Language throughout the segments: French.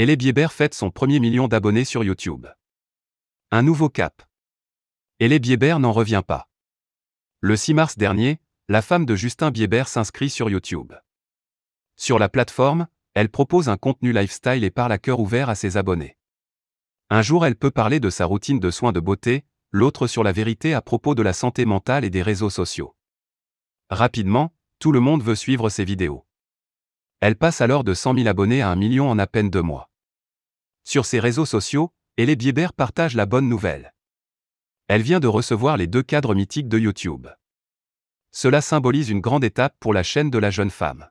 Elie Bieber fête son premier million d'abonnés sur YouTube. Un nouveau cap. Elie Bieber n'en revient pas. Le 6 mars dernier, la femme de Justin Bieber s'inscrit sur YouTube. Sur la plateforme, elle propose un contenu lifestyle et parle à cœur ouvert à ses abonnés. Un jour, elle peut parler de sa routine de soins de beauté, l'autre sur la vérité à propos de la santé mentale et des réseaux sociaux. Rapidement, tout le monde veut suivre ses vidéos. Elle passe alors de 100 000 abonnés à un million en à peine deux mois. Sur ses réseaux sociaux, Elie Bieber partage la bonne nouvelle. Elle vient de recevoir les deux cadres mythiques de YouTube. Cela symbolise une grande étape pour la chaîne de la jeune femme.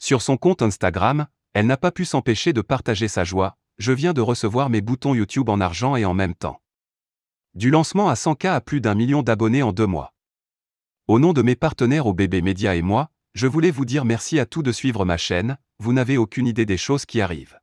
Sur son compte Instagram, elle n'a pas pu s'empêcher de partager sa joie, je viens de recevoir mes boutons YouTube en argent et en même temps. Du lancement à 100K à plus d'un million d'abonnés en deux mois. Au nom de mes partenaires au Bébé Média et moi, je voulais vous dire merci à tous de suivre ma chaîne, vous n'avez aucune idée des choses qui arrivent.